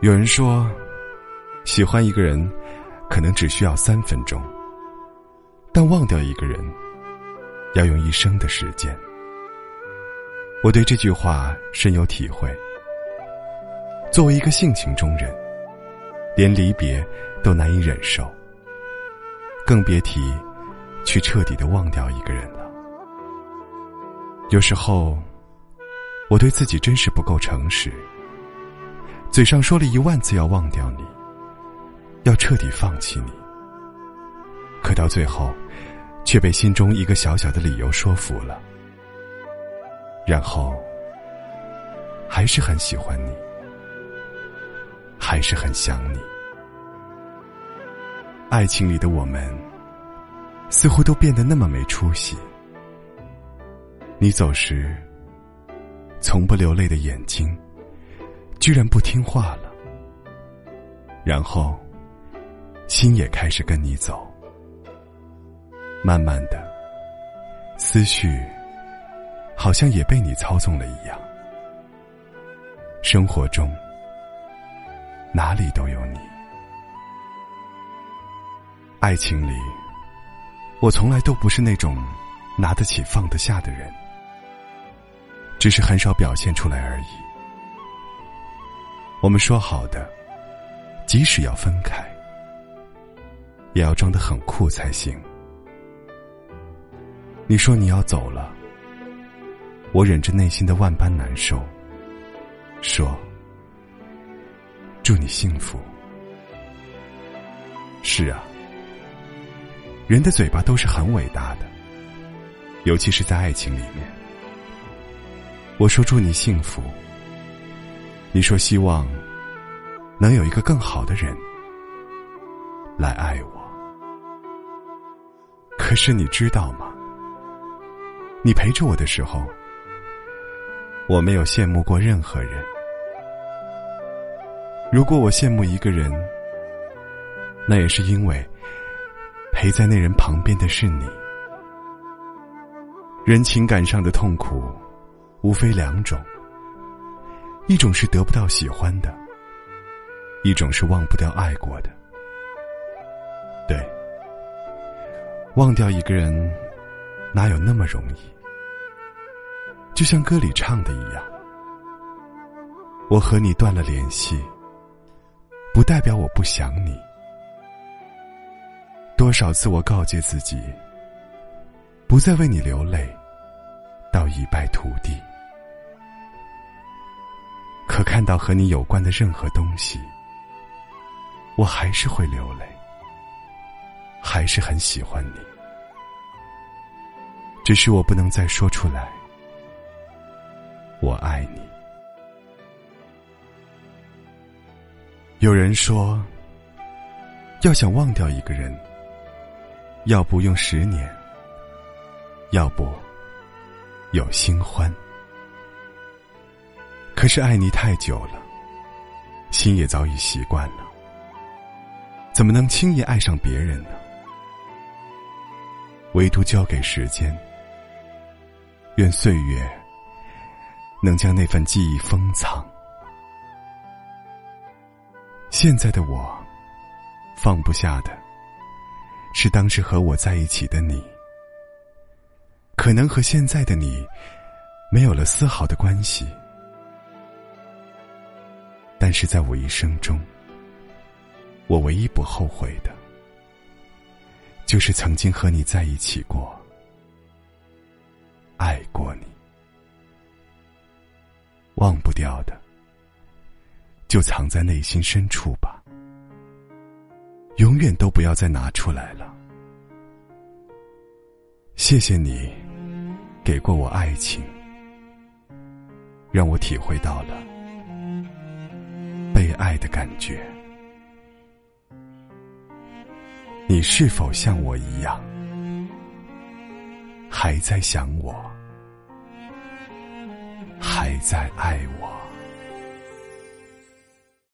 有人说，喜欢一个人，可能只需要三分钟，但忘掉一个人，要用一生的时间。我对这句话深有体会。作为一个性情中人，连离别都难以忍受，更别提去彻底的忘掉一个人了。有时候，我对自己真是不够诚实。嘴上说了一万次要忘掉你，要彻底放弃你，可到最后，却被心中一个小小的理由说服了，然后还是很喜欢你，还是很想你。爱情里的我们，似乎都变得那么没出息。你走时，从不流泪的眼睛。居然不听话了，然后心也开始跟你走，慢慢的，思绪好像也被你操纵了一样。生活中哪里都有你，爱情里，我从来都不是那种拿得起放得下的人，只是很少表现出来而已。我们说好的，即使要分开，也要装得很酷才行。你说你要走了，我忍着内心的万般难受，说：“祝你幸福。”是啊，人的嘴巴都是很伟大的，尤其是在爱情里面。我说祝你幸福。你说希望能有一个更好的人来爱我，可是你知道吗？你陪着我的时候，我没有羡慕过任何人。如果我羡慕一个人，那也是因为陪在那人旁边的是你。人情感上的痛苦，无非两种。一种是得不到喜欢的，一种是忘不掉爱过的。对，忘掉一个人，哪有那么容易？就像歌里唱的一样，我和你断了联系，不代表我不想你。多少次我告诫自己，不再为你流泪，到一败涂地。可看到和你有关的任何东西，我还是会流泪，还是很喜欢你。只是我不能再说出来，我爱你。有人说，要想忘掉一个人，要不用十年，要不有新欢。可是爱你太久了，心也早已习惯了，怎么能轻易爱上别人呢？唯独交给时间，愿岁月能将那份记忆封藏。现在的我，放不下的，是当时和我在一起的你，可能和现在的你，没有了丝毫的关系。但是在我一生中，我唯一不后悔的，就是曾经和你在一起过，爱过你，忘不掉的，就藏在内心深处吧，永远都不要再拿出来了。谢谢你，给过我爱情，让我体会到了。感觉，你是否像我一样，还在想我，还在爱我？